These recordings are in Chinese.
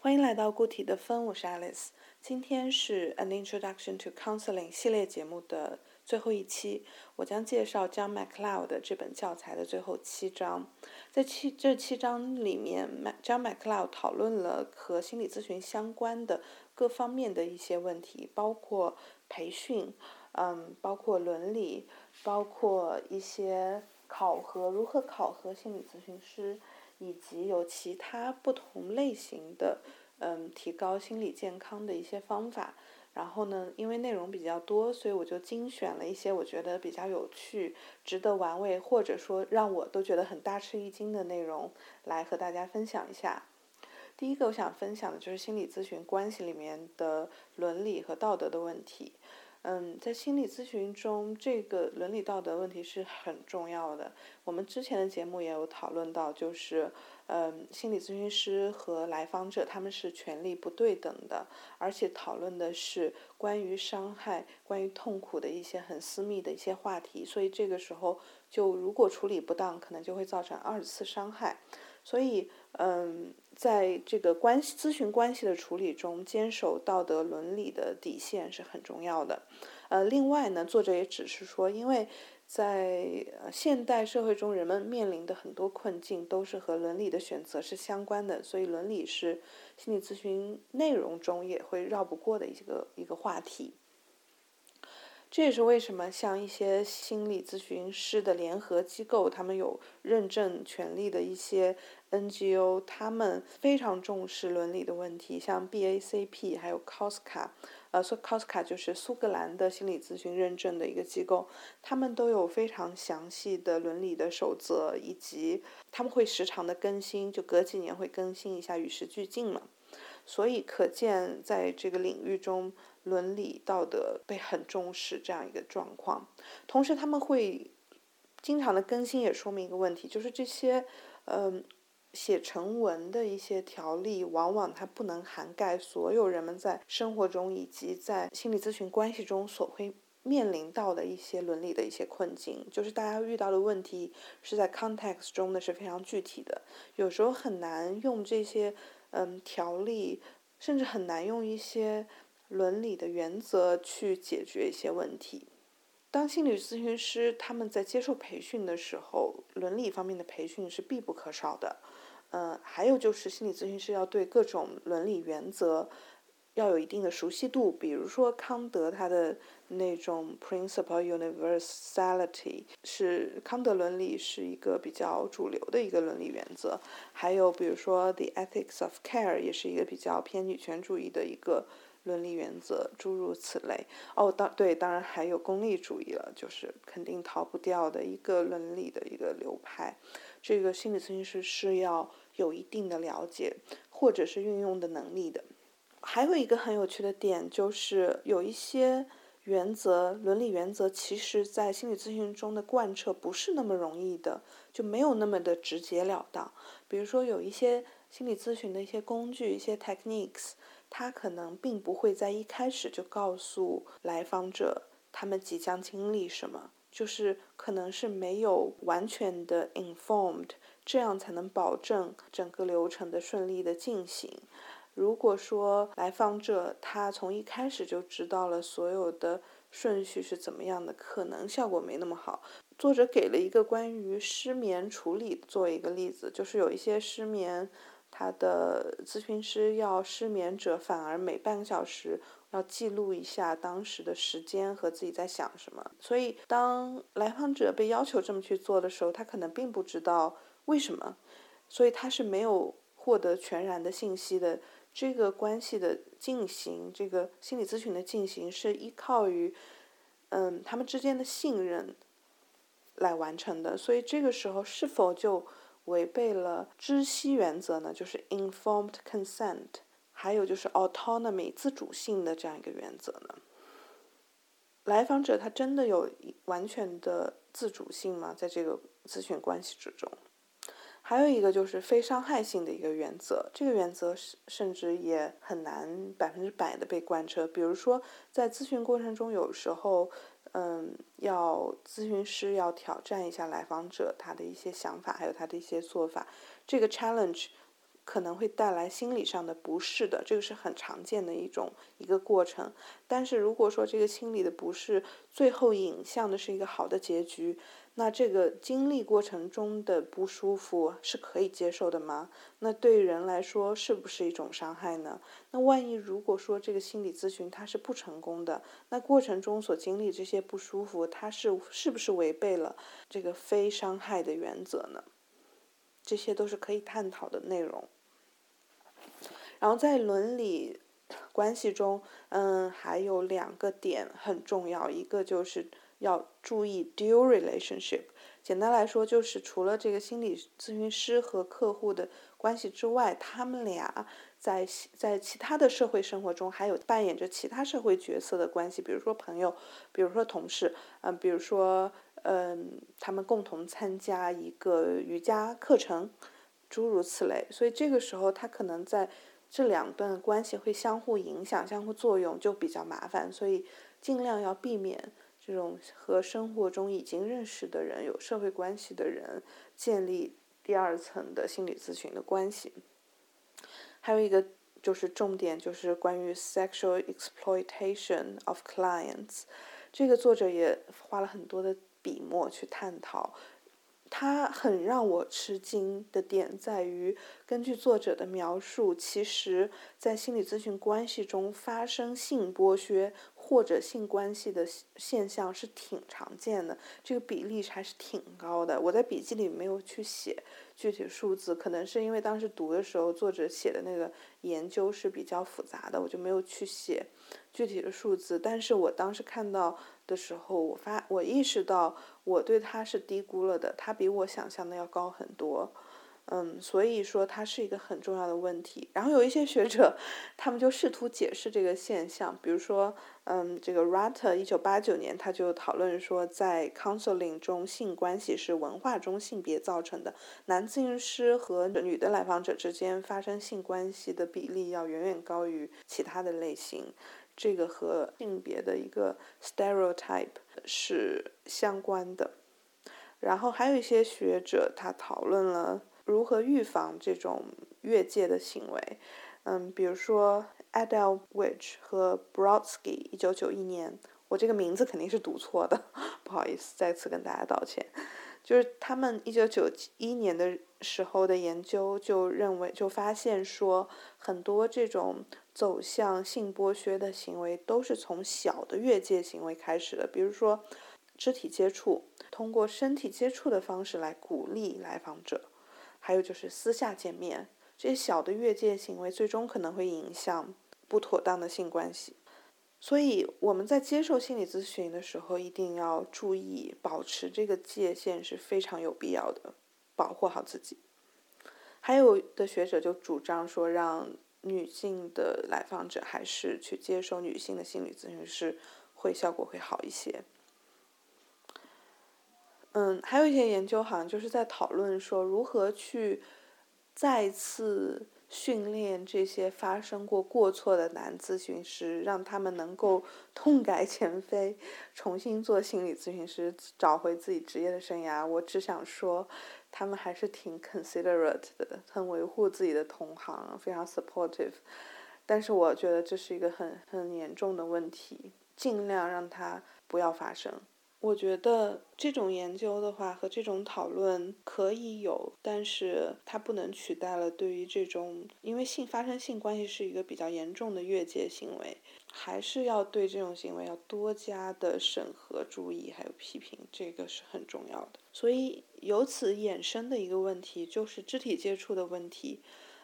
欢迎来到固体的分，我是 Alice。今天是 An Introduction to Counseling 系列节目的最后一期，我将介绍 John MacLeod 这本教材的最后七章。在七这七章里面，John MacLeod 讨论了和心理咨询相关的各方面的一些问题，包括培训，嗯，包括伦理，包括一些考核，如何考核心理咨询师。以及有其他不同类型的，嗯，提高心理健康的一些方法。然后呢，因为内容比较多，所以我就精选了一些我觉得比较有趣、值得玩味，或者说让我都觉得很大吃一惊的内容，来和大家分享一下。第一个我想分享的就是心理咨询关系里面的伦理和道德的问题。嗯，在心理咨询中，这个伦理道德问题是很重要的。我们之前的节目也有讨论到，就是，嗯，心理咨询师和来访者他们是权利不对等的，而且讨论的是关于伤害、关于痛苦的一些很私密的一些话题。所以这个时候，就如果处理不当，可能就会造成二次伤害。所以，嗯，在这个关系咨询关系的处理中，坚守道德伦理的底线是很重要的。呃，另外呢，作者也只是说，因为在现代社会中，人们面临的很多困境都是和伦理的选择是相关的，所以伦理是心理咨询内容中也会绕不过的一个一个话题。这也是为什么像一些心理咨询师的联合机构，他们有认证权利的一些 NGO，他们非常重视伦理的问题。像 BACP 还有 COSCA，呃，COSCA 就是苏格兰的心理咨询认证的一个机构，他们都有非常详细的伦理的守则，以及他们会时常的更新，就隔几年会更新一下，与时俱进嘛。所以可见，在这个领域中，伦理道德被很重视这样一个状况。同时，他们会经常的更新，也说明一个问题，就是这些嗯写成文的一些条例，往往它不能涵盖所有人们在生活中以及在心理咨询关系中所会面临到的一些伦理的一些困境。就是大家遇到的问题是在 context 中的是非常具体的，有时候很难用这些。嗯，条例甚至很难用一些伦理的原则去解决一些问题。当心理咨询师他们在接受培训的时候，伦理方面的培训是必不可少的。嗯，还有就是心理咨询师要对各种伦理原则。要有一定的熟悉度，比如说康德他的那种 principle universality 是康德伦理是一个比较主流的一个伦理原则，还有比如说 the ethics of care 也是一个比较偏女权主义的一个伦理原则，诸如此类。哦，当对，当然还有功利主义了，就是肯定逃不掉的一个伦理的一个流派。这个心理咨询师是要有一定的了解或者是运用的能力的。还有一个很有趣的点，就是有一些原则、伦理原则，其实在心理咨询中的贯彻不是那么容易的，就没有那么的直截了当。比如说，有一些心理咨询的一些工具、一些 techniques，它可能并不会在一开始就告诉来访者他们即将经历什么，就是可能是没有完全的 informed，这样才能保证整个流程的顺利的进行。如果说来访者他从一开始就知道了所有的顺序是怎么样的，可能效果没那么好。作者给了一个关于失眠处理做一个例子，就是有一些失眠，他的咨询师要失眠者反而每半个小时要记录一下当时的时间和自己在想什么。所以当来访者被要求这么去做的时候，他可能并不知道为什么，所以他是没有获得全然的信息的。这个关系的进行，这个心理咨询的进行是依靠于，嗯，他们之间的信任来完成的。所以这个时候是否就违背了知悉原则呢？就是 informed consent，还有就是 autonomy 自主性的这样一个原则呢？来访者他真的有完全的自主性吗？在这个咨询关系之中？还有一个就是非伤害性的一个原则，这个原则甚甚至也很难百分之百的被贯彻。比如说，在咨询过程中，有时候，嗯，要咨询师要挑战一下来访者他的一些想法，还有他的一些做法。这个 challenge 可能会带来心理上的不适的，这个是很常见的一种一个过程。但是如果说这个心理的不适最后引向的是一个好的结局，那这个经历过程中的不舒服是可以接受的吗？那对人来说是不是一种伤害呢？那万一如果说这个心理咨询它是不成功的，那过程中所经历这些不舒服，它是是不是违背了这个非伤害的原则呢？这些都是可以探讨的内容。然后在伦理关系中，嗯，还有两个点很重要，一个就是要注意 dual relationship。简单来说，就是除了这个心理咨询师和客户的关系之外，他们俩在在其他的社会生活中还有扮演着其他社会角色的关系，比如说朋友，比如说同事，嗯，比如说嗯，他们共同参加一个瑜伽课程，诸如此类。所以这个时候，他可能在这两段关系会相互影响、相互作用，就比较麻烦，所以尽量要避免这种和生活中已经认识的人、有社会关系的人建立第二层的心理咨询的关系。还有一个就是重点，就是关于 sexual exploitation of clients，这个作者也花了很多的笔墨去探讨。他很让我吃惊的点在于，根据作者的描述，其实，在心理咨询关系中发生性剥削或者性关系的现象是挺常见的，这个比例还是挺高的。我在笔记里没有去写具体数字，可能是因为当时读的时候，作者写的那个研究是比较复杂的，我就没有去写具体的数字。但是我当时看到。的时候，我发我意识到我对他是低估了的，他比我想象的要高很多，嗯，所以说它是一个很重要的问题。然后有一些学者，他们就试图解释这个现象，比如说，嗯，这个 Rutter 一九八九年他就讨论说，在 counseling 中，性关系是文化中性别造成的，男咨询师和女的来访者之间发生性关系的比例要远远高于其他的类型。这个和性别的一个 stereotype 是相关的，然后还有一些学者他讨论了如何预防这种越界的行为，嗯，比如说 Adele Witch 和 Brodsky，一九九一年，我这个名字肯定是读错的，不好意思，再次跟大家道歉。就是他们一九九一年的时候的研究就认为，就发现说很多这种。走向性剥削的行为都是从小的越界行为开始的，比如说肢体接触，通过身体接触的方式来鼓励来访者，还有就是私下见面，这些小的越界行为最终可能会影响不妥当的性关系。所以我们在接受心理咨询的时候，一定要注意保持这个界限是非常有必要的，保护好自己。还有的学者就主张说让。女性的来访者还是去接受女性的心理咨询师，会效果会好一些。嗯，还有一些研究好像就是在讨论说如何去再次训练这些发生过过错的男咨询师，让他们能够痛改前非，重新做心理咨询师，找回自己职业的生涯。我只想说。他们还是挺 considerate 的，很维护自己的同行，非常 supportive。但是我觉得这是一个很很严重的问题，尽量让它不要发生。我觉得这种研究的话和这种讨论可以有，但是它不能取代了对于这种，因为性发生性关系是一个比较严重的越界行为，还是要对这种行为要多加的审核、注意还有批评，这个是很重要的。所以由此衍生的一个问题就是肢体接触的问题。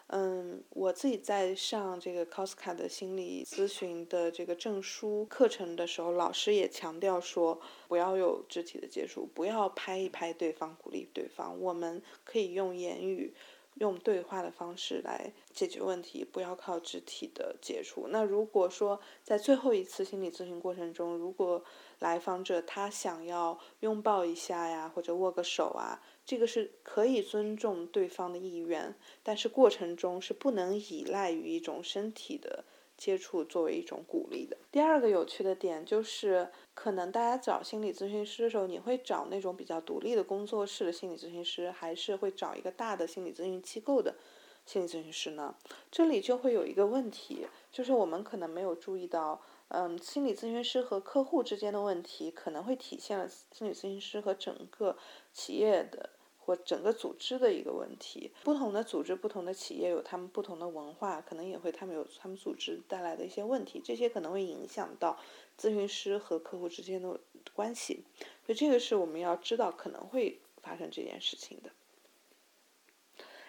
嗯，我自己在上这个 Cosca 的心理咨询的这个证书课程的时候，老师也强调说，不要有肢体的接触，不要拍一拍对方，鼓励对方。我们可以用言语、用对话的方式来解决问题，不要靠肢体的接触。那如果说在最后一次心理咨询过程中，如果来访者他想要拥抱一下呀，或者握个手啊。这个是可以尊重对方的意愿，但是过程中是不能依赖于一种身体的接触作为一种鼓励的。第二个有趣的点就是，可能大家找心理咨询师的时候，你会找那种比较独立的工作室的心理咨询师，还是会找一个大的心理咨询机构的心理咨询师呢？这里就会有一个问题，就是我们可能没有注意到，嗯，心理咨询师和客户之间的问题，可能会体现了心理咨询师和整个企业的。或整个组织的一个问题，不同的组织、不同的企业有他们不同的文化，可能也会他们有他们组织带来的一些问题，这些可能会影响到咨询师和客户之间的关系，所以这个是我们要知道可能会发生这件事情的。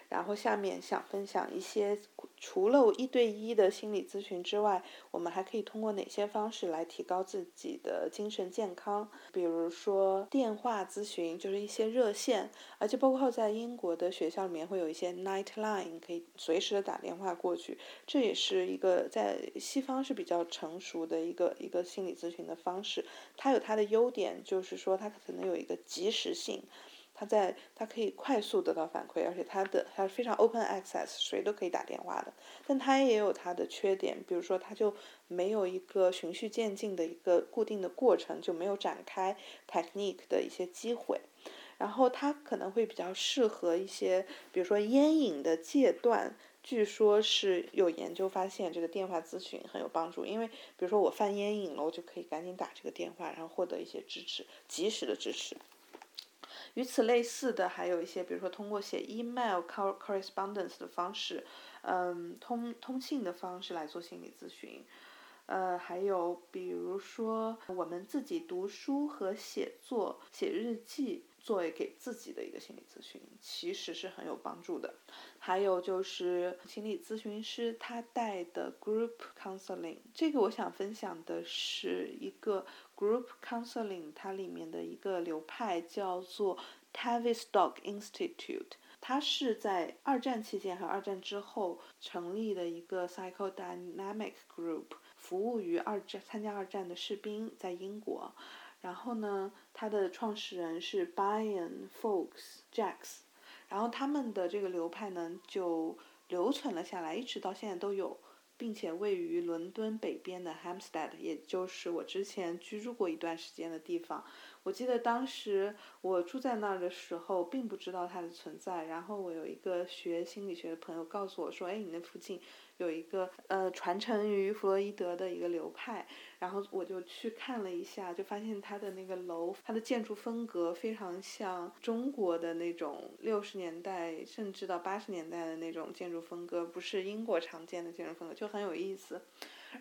然后下面想分享一些，除了一对一的心理咨询之外，我们还可以通过哪些方式来提高自己的精神健康？比如说电话咨询，就是一些热线，而且包括在英国的学校里面会有一些 night line，可以随时的打电话过去。这也是一个在西方是比较成熟的一个一个心理咨询的方式。它有它的优点，就是说它可能有一个及时性。它在，它可以快速得到反馈，而且它的它是非常 open access，谁都可以打电话的。但它也有它的缺点，比如说它就没有一个循序渐进的一个固定的过程，就没有展开 technique 的一些机会。然后它可能会比较适合一些，比如说烟瘾的戒断，据说是有研究发现这个电话咨询很有帮助，因为比如说我犯烟瘾了，我就可以赶紧打这个电话，然后获得一些支持，及时的支持。与此类似的还有一些，比如说通过写 email correspondence 的方式，嗯，通通信的方式来做心理咨询，呃，还有比如说我们自己读书和写作、写日记。作为给自己的一个心理咨询，其实是很有帮助的。还有就是心理咨询师他带的 group counseling，这个我想分享的是一个 group counseling，它里面的一个流派叫做 Tavistock Institute，它是在二战期间和二战之后成立的一个 psychodynamic group，服务于二战参加二战的士兵，在英国。然后呢，它的创始人是 Brian Fox Jacks，然后他们的这个流派呢就留存了下来，一直到现在都有，并且位于伦敦北边的 Hampstead，也就是我之前居住过一段时间的地方。我记得当时我住在那儿的时候，并不知道它的存在。然后我有一个学心理学的朋友告诉我说：“哎，你那附近有一个呃传承于弗洛伊德的一个流派。”然后我就去看了一下，就发现它的那个楼，它的建筑风格非常像中国的那种六十年代甚至到八十年代的那种建筑风格，不是英国常见的建筑风格，就很有意思。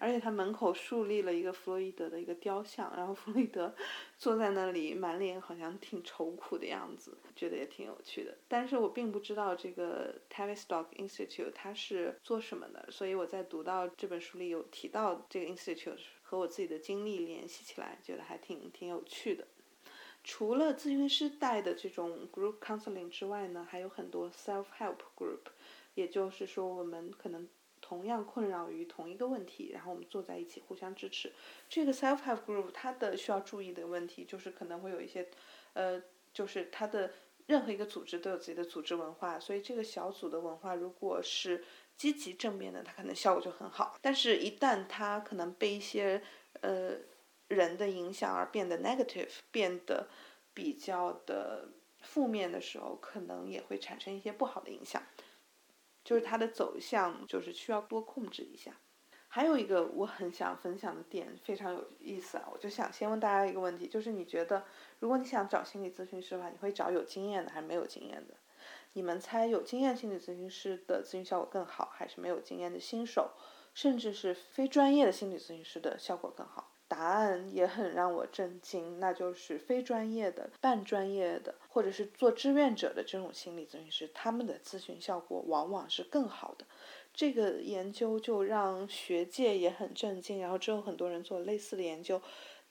而且他门口树立了一个弗洛伊德的一个雕像，然后弗洛伊德 坐在那里，满脸好像挺愁苦的样子，觉得也挺有趣的。但是我并不知道这个 Tavistock Institute 它是做什么的，所以我在读到这本书里有提到这个 Institute 和我自己的经历联系起来，觉得还挺挺有趣的。除了咨询师带的这种 group counseling 之外呢，还有很多 self help group，也就是说我们可能。同样困扰于同一个问题，然后我们坐在一起互相支持。这个 self help group 它的需要注意的问题就是可能会有一些，呃，就是它的任何一个组织都有自己的组织文化，所以这个小组的文化如果是积极正面的，它可能效果就很好。但是，一旦它可能被一些呃人的影响而变得 negative，变得比较的负面的时候，可能也会产生一些不好的影响。就是它的走向，就是需要多控制一下。还有一个我很想分享的点，非常有意思啊！我就想先问大家一个问题，就是你觉得，如果你想找心理咨询师的话，你会找有经验的还是没有经验的？你们猜有经验心理咨询师的咨询效果更好，还是没有经验的新手，甚至是非专业的心理咨询师的效果更好？答案也很让我震惊，那就是非专业的、半专业的，或者是做志愿者的这种心理咨询师，他们的咨询效果往往是更好的。这个研究就让学界也很震惊，然后之后很多人做类似的研究，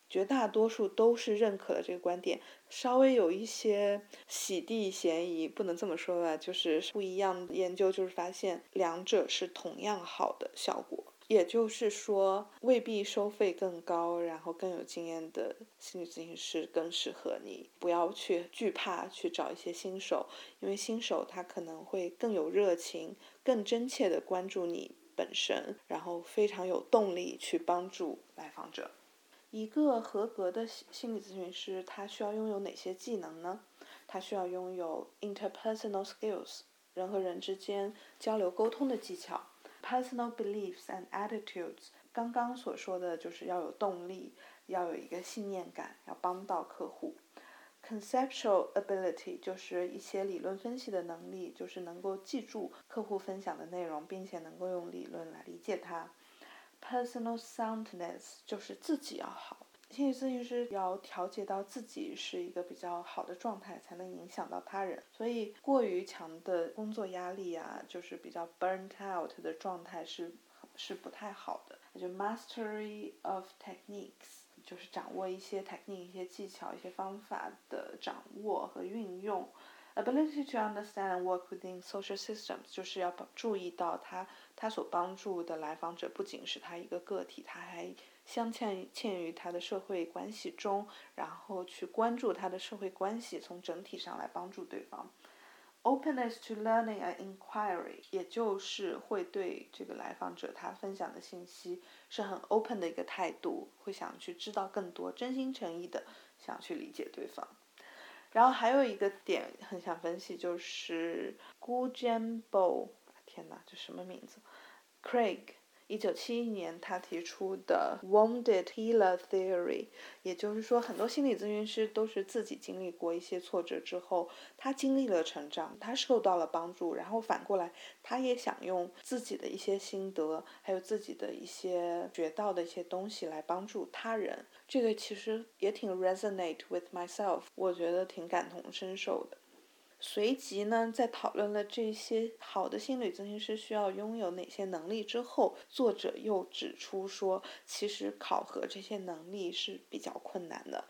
绝大多数都是认可了这个观点。稍微有一些洗地嫌疑，不能这么说吧，就是不一样的研究，就是发现两者是同样好的效果。也就是说，未必收费更高，然后更有经验的心理咨询师更适合你。不要去惧怕去找一些新手，因为新手他可能会更有热情，更真切的关注你本身，然后非常有动力去帮助来访者。一个合格的心理咨询师，他需要拥有哪些技能呢？他需要拥有 interpersonal skills。人和人之间交流沟通的技巧。Personal beliefs and attitudes，刚刚所说的就是要有动力，要有一个信念感，要帮到客户。Conceptual ability 就是一些理论分析的能力，就是能够记住客户分享的内容，并且能够用理论来理解它。Personal soundness 就是自己要好，心理咨询师要调节到自己是一个比较好的状态，才能影响到他人。所以过于强的工作压力啊，就是比较 burnt out 的状态是是不太好的。就 mastery of techniques。就是掌握一些 technique、一些技巧、一些方法的掌握和运用。Ability to understand work within social systems，就是要注意到他他所帮助的来访者不仅是他一个个体，他还镶嵌嵌于他的社会关系中，然后去关注他的社会关系，从整体上来帮助对方。Openness to learning and inquiry，也就是会对这个来访者他分享的信息是很 open 的一个态度，会想去知道更多，真心诚意的想去理解对方。然后还有一个点很想分析，就是 Gujambo，天哪，这什么名字？Craig。一九七一年，他提出的 Wounded Healer Theory，也就是说，很多心理咨询师都是自己经历过一些挫折之后，他经历了成长，他受到了帮助，然后反过来，他也想用自己的一些心得，还有自己的一些学到的一些东西来帮助他人。这个其实也挺 resonate with myself，我觉得挺感同身受的。随即呢，在讨论了这些好的心理咨询师需要拥有哪些能力之后，作者又指出说，其实考核这些能力是比较困难的，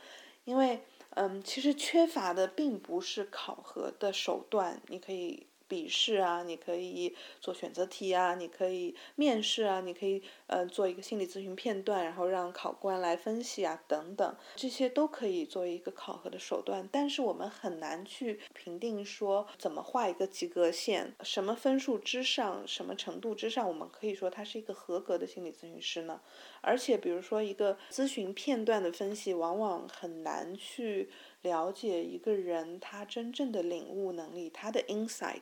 因为，嗯，其实缺乏的并不是考核的手段，你可以。笔试啊，你可以做选择题啊，你可以面试啊，你可以呃做一个心理咨询片段，然后让考官来分析啊，等等，这些都可以作为一个考核的手段。但是我们很难去评定说怎么画一个及格线，什么分数之上，什么程度之上，我们可以说他是一个合格的心理咨询师呢？而且比如说一个咨询片段的分析，往往很难去。了解一个人他真正的领悟能力，他的 insight，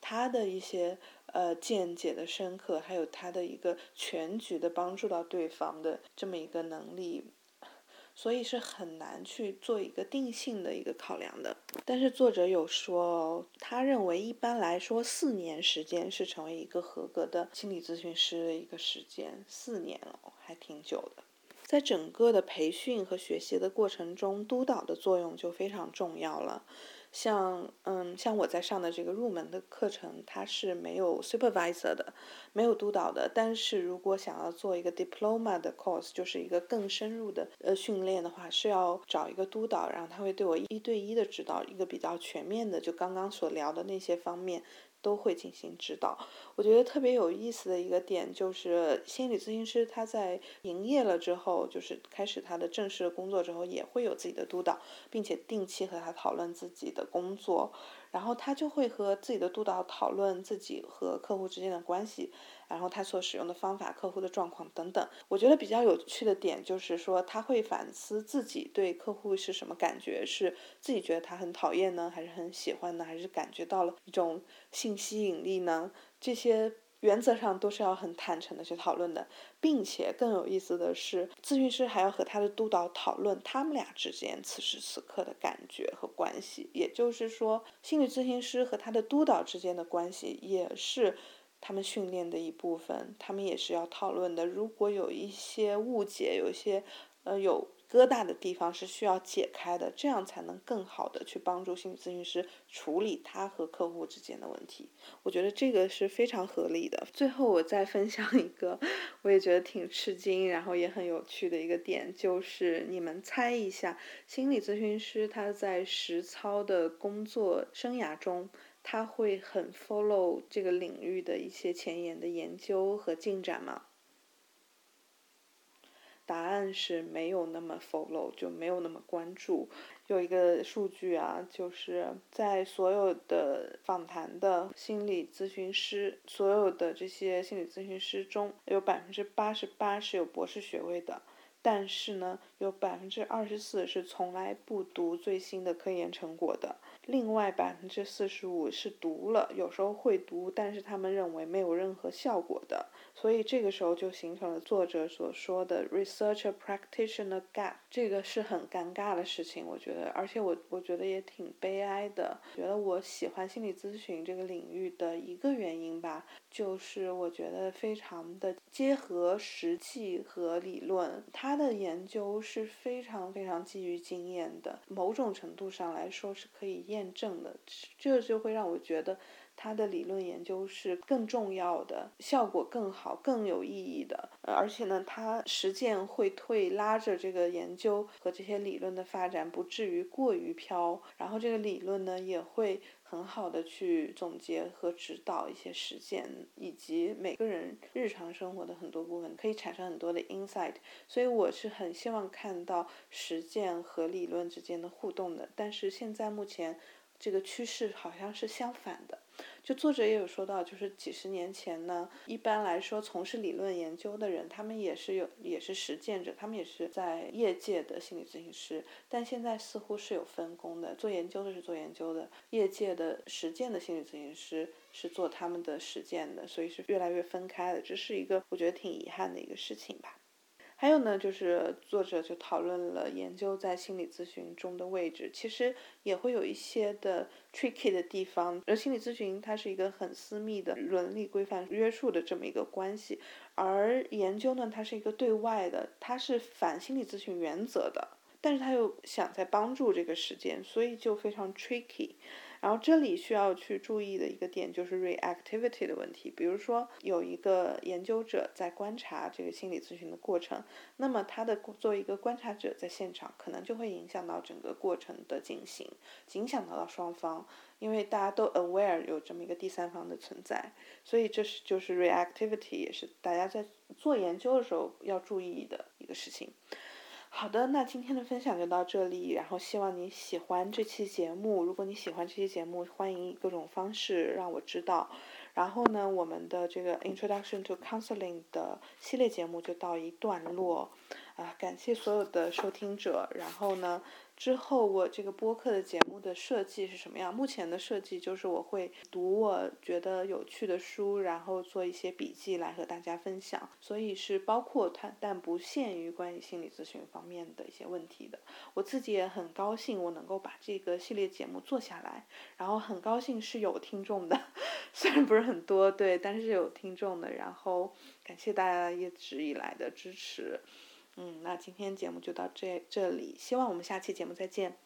他的一些呃见解的深刻，还有他的一个全局的帮助到对方的这么一个能力，所以是很难去做一个定性的一个考量的。但是作者有说，他认为一般来说四年时间是成为一个合格的心理咨询师的一个时间，四年哦，还挺久的。在整个的培训和学习的过程中，督导的作用就非常重要了。像，嗯，像我在上的这个入门的课程，它是没有 supervisor 的，没有督导的。但是如果想要做一个 diploma 的 course，就是一个更深入的呃训练的话，是要找一个督导，然后他会对我一对一的指导，一个比较全面的，就刚刚所聊的那些方面。都会进行指导。我觉得特别有意思的一个点就是，心理咨询师他在营业了之后，就是开始他的正式工作之后，也会有自己的督导，并且定期和他讨论自己的工作。然后他就会和自己的督导讨论自己和客户之间的关系，然后他所使用的方法、客户的状况等等。我觉得比较有趣的点就是说，他会反思自己对客户是什么感觉，是自己觉得他很讨厌呢，还是很喜欢呢，还是感觉到了一种性吸引力呢？这些。原则上都是要很坦诚的去讨论的，并且更有意思的是，咨询师还要和他的督导讨论他们俩之间此时此刻的感觉和关系。也就是说，心理咨询师和他的督导之间的关系也是他们训练的一部分，他们也是要讨论的。如果有一些误解，有一些呃有。疙瘩的地方是需要解开的，这样才能更好的去帮助心理咨询师处理他和客户之间的问题。我觉得这个是非常合理的。最后我再分享一个，我也觉得挺吃惊，然后也很有趣的一个点，就是你们猜一下，心理咨询师他在实操的工作生涯中，他会很 follow 这个领域的一些前沿的研究和进展吗？答案是没有那么 follow，就没有那么关注。有一个数据啊，就是在所有的访谈的心理咨询师，所有的这些心理咨询师中有百分之八十八是有博士学位的，但是呢，有百分之二十四是从来不读最新的科研成果的。另外百分之四十五是读了，有时候会读，但是他们认为没有任何效果的，所以这个时候就形成了作者所说的 researcher practitioner gap，这个是很尴尬的事情，我觉得，而且我我觉得也挺悲哀的。觉得我喜欢心理咨询这个领域的一个原因吧，就是我觉得非常的结合实际和理论，他的研究是非常非常基于经验的，某种程度上来说是可以。验证的，这就会让我觉得他的理论研究是更重要的，效果更好、更有意义的。而且呢，他实践会推拉着这个研究和这些理论的发展，不至于过于飘。然后这个理论呢，也会很好的去总结和指导一些实践，以及每个人日常生活的很多部分，可以产生很多的 insight。所以我是很希望看到实践和理论之间的互动的。但是现在目前。这个趋势好像是相反的，就作者也有说到，就是几十年前呢，一般来说从事理论研究的人，他们也是有也是实践者，他们也是在业界的心理咨询师，但现在似乎是有分工的，做研究的是做研究的，业界的实践的心理咨询师是做他们的实践的，所以是越来越分开的，这是一个我觉得挺遗憾的一个事情吧。还有呢，就是作者就讨论了研究在心理咨询中的位置，其实也会有一些的 tricky 的地方。而心理咨询它是一个很私密的伦理规范约束的这么一个关系，而研究呢，它是一个对外的，它是反心理咨询原则的，但是他又想在帮助这个实践，所以就非常 tricky。然后这里需要去注意的一个点就是 reactivity 的问题，比如说有一个研究者在观察这个心理咨询的过程，那么他的作为一个观察者在现场，可能就会影响到整个过程的进行，影响到到双方，因为大家都 aware 有这么一个第三方的存在，所以这是就是 reactivity 也是大家在做研究的时候要注意的一个事情。好的，那今天的分享就到这里，然后希望你喜欢这期节目。如果你喜欢这期节目，欢迎以各种方式让我知道。然后呢，我们的这个 Introduction to Counseling 的系列节目就到一段落，啊，感谢所有的收听者。然后呢。之后我这个播客的节目的设计是什么样？目前的设计就是我会读我觉得有趣的书，然后做一些笔记来和大家分享，所以是包括它，但不限于关于心理咨询方面的一些问题的。我自己也很高兴我能够把这个系列节目做下来，然后很高兴是有听众的，虽然不是很多，对，但是有听众的。然后感谢大家一直以来的支持。嗯，那今天节目就到这这里，希望我们下期节目再见。